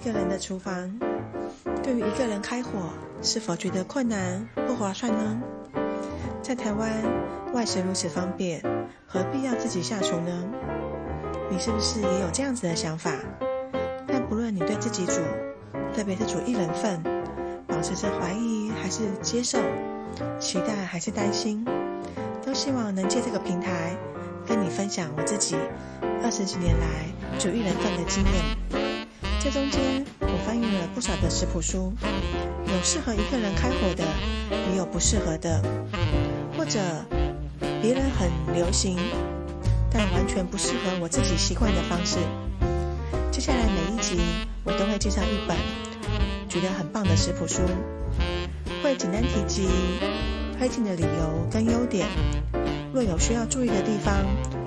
一个人的厨房，对于一个人开火，是否觉得困难不划算呢？在台湾，外食如此方便，何必要自己下厨呢？你是不是也有这样子的想法？但不论你对自己煮，特别是煮一人份，保持着怀疑还是接受，期待还是担心，都希望能借这个平台跟你分享我自己二十几年来煮一人份的经验。这中间，我翻阅了不少的食谱书，有适合一个人开火的，也有不适合的，或者别人很流行，但完全不适合我自己习惯的方式。接下来每一集，我都会介绍一本觉得很棒的食谱书，会简单提及推荐的理由跟优点，若有需要注意的地方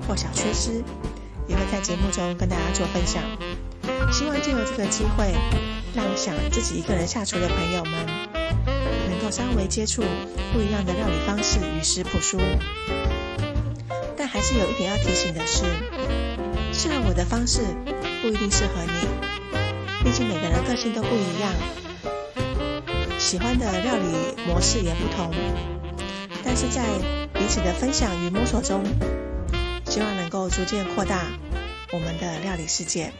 或小缺失，也会在节目中跟大家做分享。希望借由这个机会，让想自己一个人下厨的朋友们，能够稍微接触不一样的料理方式与食谱书。但还是有一点要提醒的是，适合我的方式不一定适合你，毕竟每个人个性都不一样，喜欢的料理模式也不同。但是在彼此的分享与摸索中，希望能够逐渐扩大我们的料理世界。